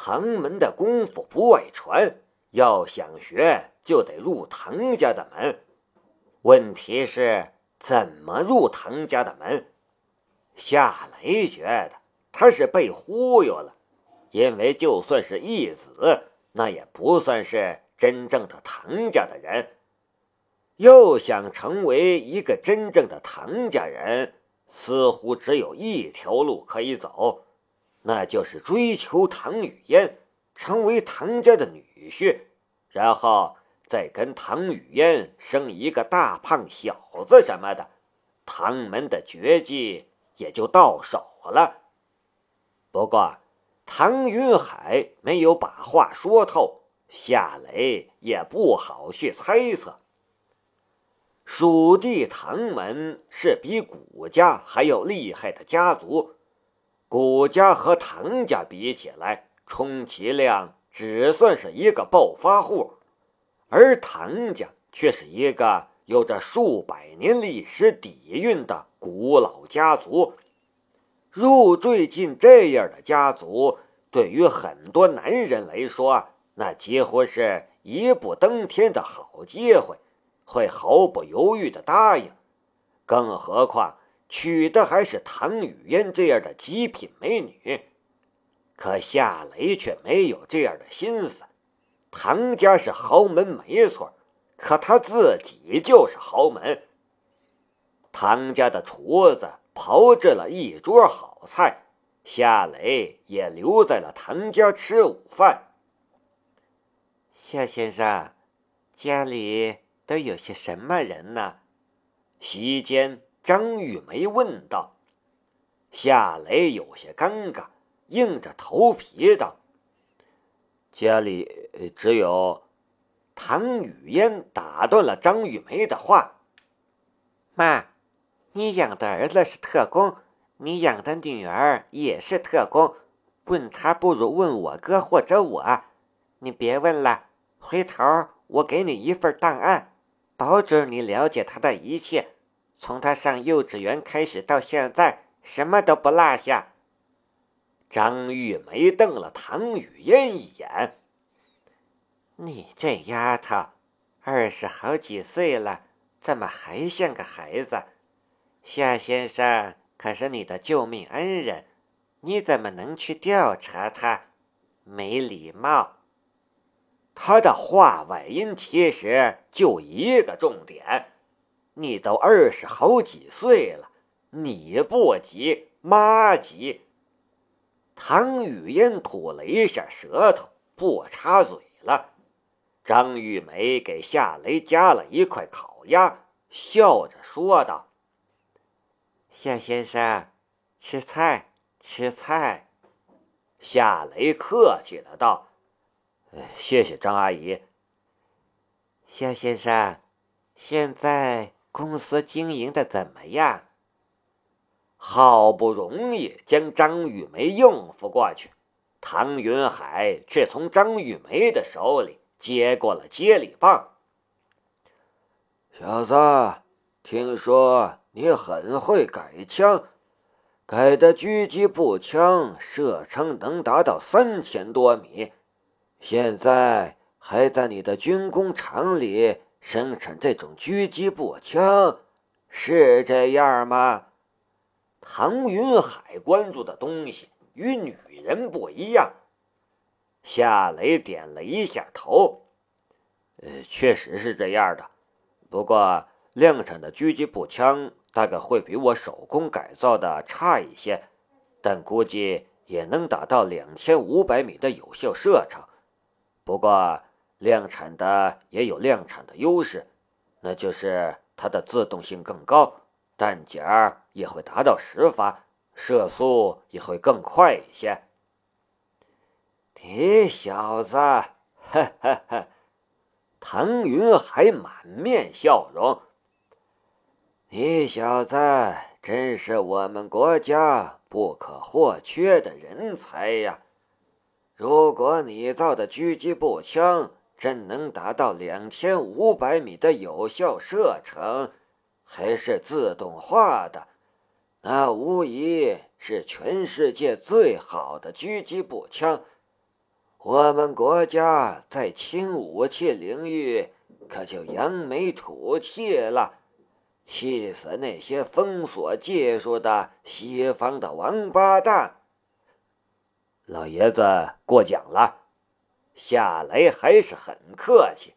唐门的功夫不外传，要想学就得入唐家的门。问题是怎么入唐家的门？夏雷觉得他是被忽悠了，因为就算是义子，那也不算是真正的唐家的人。要想成为一个真正的唐家人，似乎只有一条路可以走，那就是追求唐雨嫣，成为唐家的女婿，然后再跟唐雨嫣生一个大胖小子什么的，唐门的绝技也就到手了。不过，唐云海没有把话说透，夏雷也不好去猜测。蜀地唐门是比古家还要厉害的家族，古家和唐家比起来，充其量只算是一个暴发户，而唐家却是一个有着数百年历史底蕴的古老家族。入赘进这样的家族，对于很多男人来说，那几乎是一步登天的好机会。会毫不犹豫地答应，更何况娶的还是唐雨嫣这样的极品美女。可夏雷却没有这样的心思。唐家是豪门没错，可他自己就是豪门。唐家的厨子炮制了一桌好菜，夏雷也留在了唐家吃午饭。夏先生，家里。都有些什么人呢？席间，张玉梅问道。夏雷有些尴尬，硬着头皮道：“家里只有……”唐雨嫣打断了张玉梅的话：“妈，你养的儿子是特工，你养的女儿也是特工，问他不如问我哥或者我。你别问了，回头我给你一份档案。”保准你了解他的一切，从他上幼稚园开始到现在，什么都不落下。张玉梅瞪了唐雨嫣一眼：“你这丫头，二十好几岁了，怎么还像个孩子？夏先生可是你的救命恩人，你怎么能去调查他？没礼貌！”他的话外音其实就一个重点：你都二十好几岁了，你不急，妈急。唐雨嫣吐了一下舌头，不插嘴了。张玉梅给夏雷夹了一块烤鸭，笑着说道：“夏先生，吃菜，吃菜。”夏雷客气的道。谢谢张阿姨。夏先生，现在公司经营的怎么样？好不容易将张玉梅应付过去，唐云海却从张玉梅的手里接过了接力棒。小子，听说你很会改枪，改的狙击步枪射程能达到三千多米。现在还在你的军工厂里生产这种狙击步枪，是这样吗？唐云海关注的东西与女人不一样。夏雷点了一下头，呃，确实是这样的。不过量产的狙击步枪大概会比我手工改造的差一些，但估计也能达到两千五百米的有效射程。不过，量产的也有量产的优势，那就是它的自动性更高，弹夹也会达到十发，射速也会更快一些。你小子，哈哈哈！唐云海满面笑容。你小子真是我们国家不可或缺的人才呀！如果你造的狙击步枪真能达到两千五百米的有效射程，还是自动化的，那无疑是全世界最好的狙击步枪。我们国家在轻武器领域可就扬眉吐气了，气死那些封锁技术的西方的王八蛋！老爷子过奖了，夏雷还是很客气。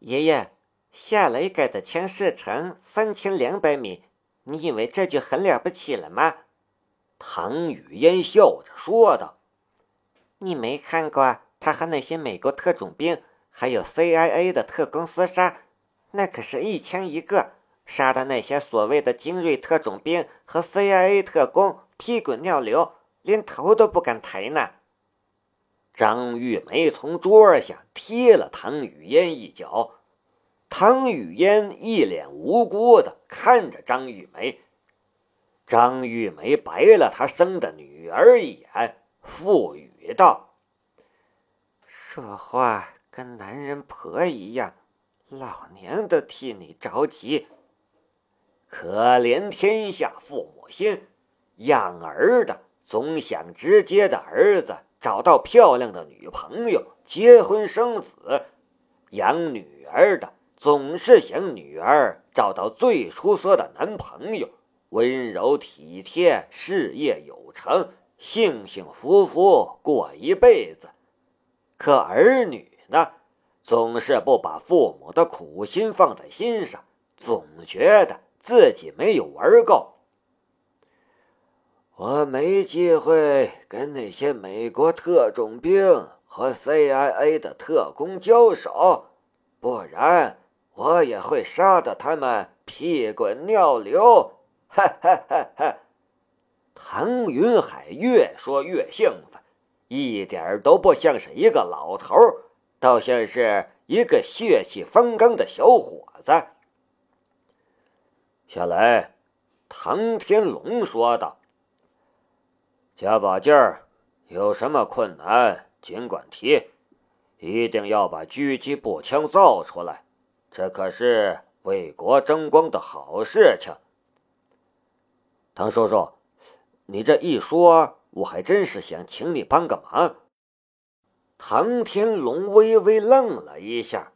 爷爷，夏雷改的枪射程三千两百米，你以为这就很了不起了吗？唐雨嫣笑着说道：“你没看过他和那些美国特种兵，还有 CIA 的特工厮杀，那可是一枪一个，杀的那些所谓的精锐特种兵和 CIA 特工屁滚尿流。”连头都不敢抬呢。张玉梅从桌下踢了唐雨嫣一脚，唐雨嫣一脸无辜的看着张玉梅。张玉梅白了她生的女儿一眼，腹语道：“说话跟男人婆一样，老娘都替你着急。可怜天下父母心，养儿的。”总想直接的儿子找到漂亮的女朋友，结婚生子；养女儿的总是想女儿找到最出色的男朋友，温柔体贴，事业有成，幸幸福福过一辈子。可儿女呢，总是不把父母的苦心放在心上，总觉得自己没有玩够。我没机会跟那些美国特种兵和 CIA 的特工交手，不然我也会杀得他们屁滚尿流！哈哈哈哈！唐云海越说越兴奋，一点都不像是一个老头，倒像是一个血气方刚的小伙子。下来，唐天龙说道。加把劲儿，有什么困难尽管提，一定要把狙击步枪造出来，这可是为国争光的好事情。唐叔叔，你这一说，我还真是想请你帮个忙。唐天龙微微愣了一下，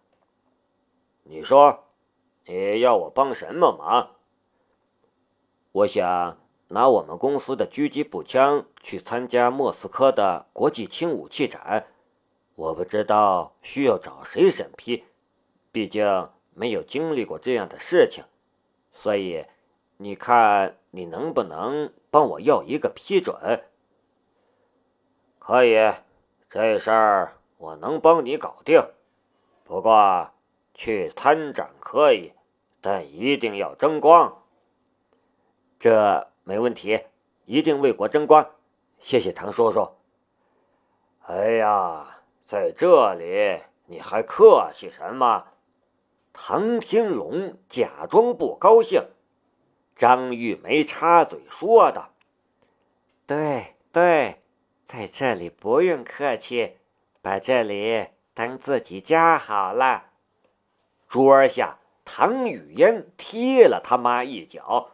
你说，你要我帮什么忙？我想。拿我们公司的狙击步枪去参加莫斯科的国际轻武器展，我不知道需要找谁审批，毕竟没有经历过这样的事情，所以你看你能不能帮我要一个批准？可以，这事儿我能帮你搞定。不过去参展可以，但一定要争光。这。没问题，一定为国争光。谢谢唐叔叔。哎呀，在这里你还客气什么？唐天龙假装不高兴。张玉梅插嘴说道：“对对，在这里不用客气，把这里当自己家好了。”桌下，唐雨嫣踢了他妈一脚。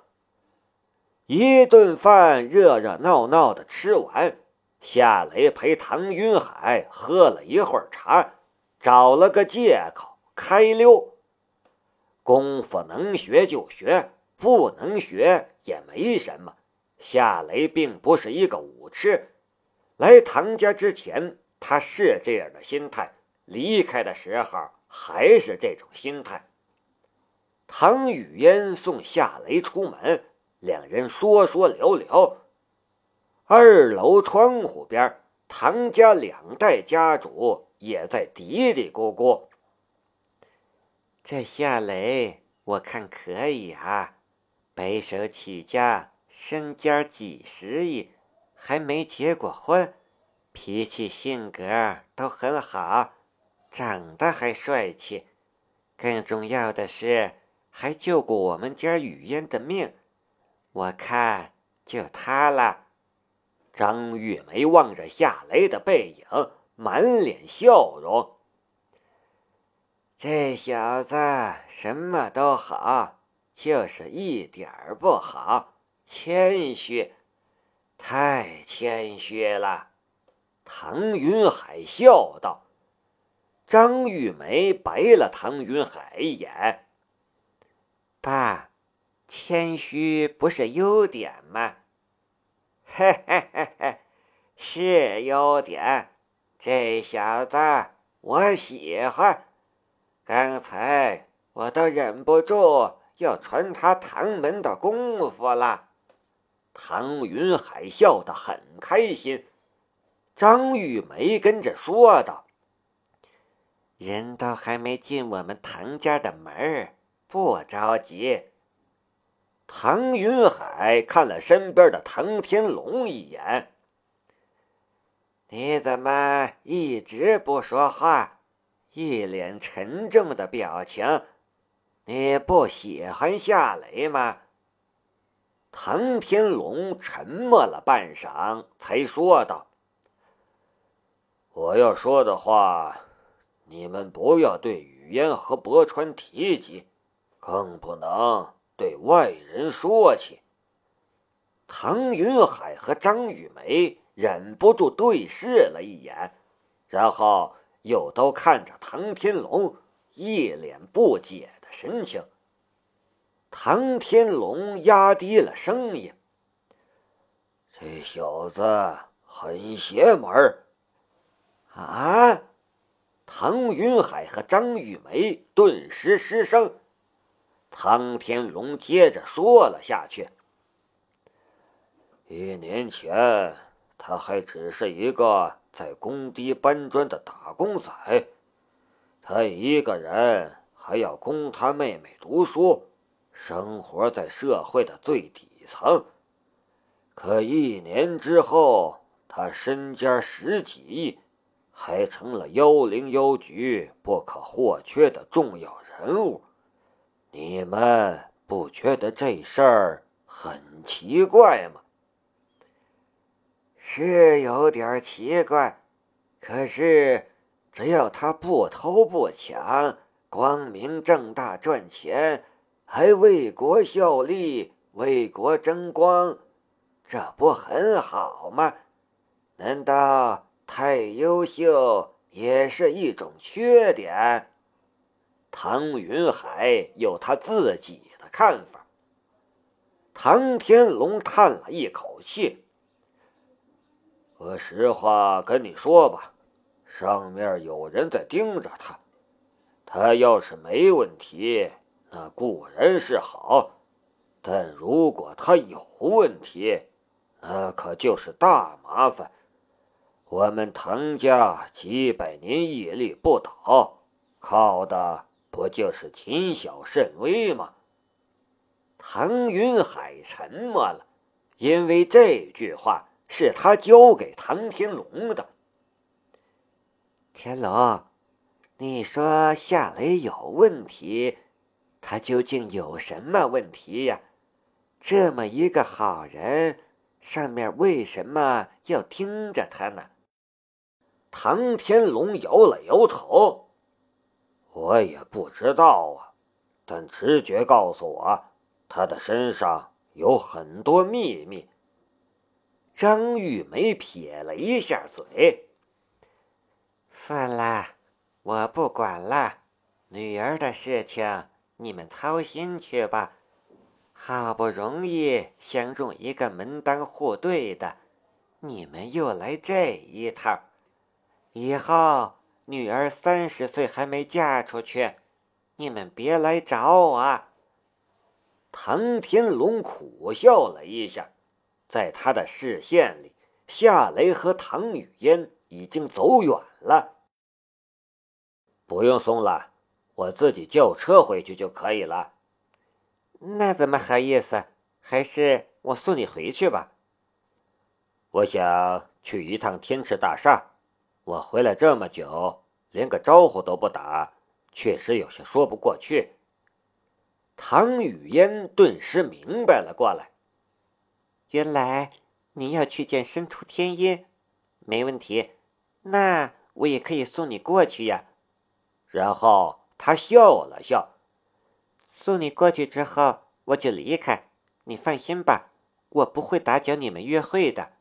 一顿饭热热闹闹的吃完，夏雷陪唐云海喝了一会儿茶，找了个借口开溜。功夫能学就学，不能学也没什么。夏雷并不是一个武痴，来唐家之前他是这样的心态，离开的时候还是这种心态。唐雨嫣送夏雷出门。两人说说聊聊。二楼窗户边，唐家两代家主也在嘀嘀咕咕。这夏雷，我看可以啊，白手起家，身家几十亿，还没结过婚，脾气性格都很好，长得还帅气，更重要的是，还救过我们家雨嫣的命。我看就他了。张玉梅望着夏雷的背影，满脸笑容。这小子什么都好，就是一点儿不好，谦虚，太谦虚了。唐云海笑道。张玉梅白了唐云海一眼：“爸，谦虚不是优点吗？”“嘿嘿嘿嘿，是优点。这小子我喜欢。刚才我都忍不住要传他唐门的功夫了。”唐云海笑得很开心，张玉梅跟着说道：“人都还没进我们唐家的门，不着急。”唐云海看了身边的唐天龙一眼：“你怎么一直不说话？一脸沉重的表情，你不喜欢夏雷吗？”唐天龙沉默了半晌，才说道：“我要说的话，你们不要对雨嫣和博川提及，更不能对外人说起。”唐云海和张玉梅忍不住对视了一眼，然后又都看着唐天龙，一脸不解的神情。唐天龙压低了声音：“这小子很邪门啊！”唐云海和张玉梅顿时失声。唐天龙接着说了下去：“一年前，他还只是一个在工地搬砖的打工仔，他一个人还要供他妹妹读书。”生活在社会的最底层，可一年之后，他身家十几亿，还成了幺零幺局不可或缺的重要人物。你们不觉得这事儿很奇怪吗？是有点奇怪，可是只要他不偷不抢，光明正大赚钱。还为国效力，为国争光，这不很好吗？难道太优秀也是一种缺点？唐云海有他自己的看法。唐天龙叹了一口气：“我实话跟你说吧，上面有人在盯着他，他要是没问题。”那固然是好，但如果他有问题，那可就是大麻烦。我们唐家几百年屹立不倒，靠的不就是谨小慎微吗？唐云海沉默了，因为这句话是他教给唐天龙的。天龙，你说夏雷有问题？他究竟有什么问题呀？这么一个好人，上面为什么要盯着他呢？唐天龙摇了摇头：“我也不知道啊，但直觉告诉我，他的身上有很多秘密。”张玉梅撇了一下嘴：“算了，我不管了，女儿的事情。”你们操心去吧，好不容易相中一个门当户对的，你们又来这一套。以后女儿三十岁还没嫁出去，你们别来找我。唐天龙苦笑了一下，在他的视线里，夏雷和唐雨嫣已经走远了。不用送了。我自己叫车回去就可以了。那怎么好意思？还是我送你回去吧。我想去一趟天池大厦。我回来这么久，连个招呼都不打，确实有些说不过去。唐雨嫣顿时明白了过来。原来你要去见申屠天音，没问题。那我也可以送你过去呀。然后。他笑了笑，送你过去之后，我就离开。你放心吧，我不会打搅你们约会的。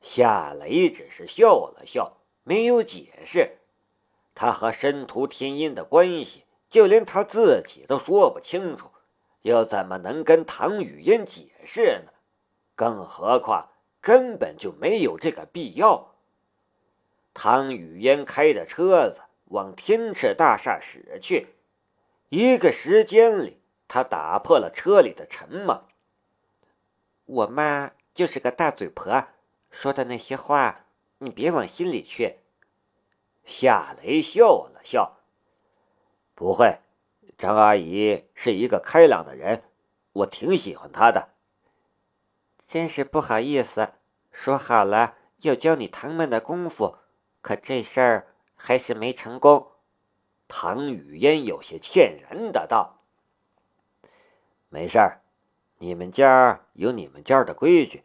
夏雷只是笑了笑，没有解释。他和申屠天音的关系，就连他自己都说不清楚，又怎么能跟唐雨嫣解释呢？更何况根本就没有这个必要。唐雨嫣开着车子往天赤大厦驶去，一个时间里，他打破了车里的沉默。我妈就是个大嘴婆，说的那些话你别往心里去。夏雷笑了笑，不会，张阿姨是一个开朗的人，我挺喜欢她的。真是不好意思，说好了要教你唐门的功夫，可这事儿还是没成功。唐雨嫣有些歉然的道：“没事儿，你们家有你们家的规矩。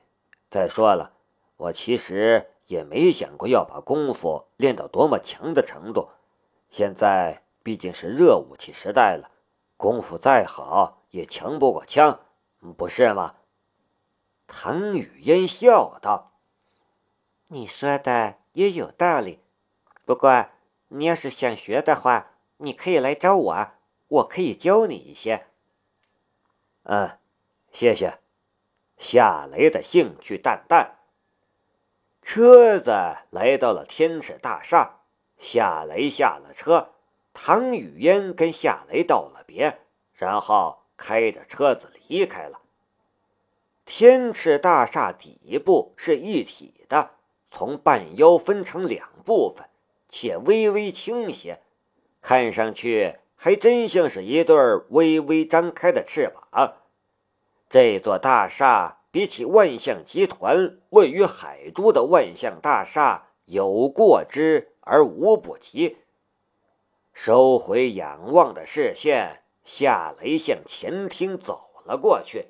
再说了，我其实……”也没想过要把功夫练到多么强的程度。现在毕竟是热武器时代了，功夫再好也强不过枪，不是吗？唐雨嫣笑道：“你说的也有道理。不过你要是想学的话，你可以来找我，我可以教你一些。”嗯，谢谢。夏雷的兴趣淡淡。车子来到了天池大厦，夏雷下了车，唐雨嫣跟夏雷道了别，然后开着车子离开了。天池大厦底部是一体的，从半腰分成两部分，且微微倾斜，看上去还真像是一对微微张开的翅膀。这座大厦。比起万象集团位于海珠的万象大厦，有过之而无不及。收回仰望的视线，夏雷向前厅走了过去。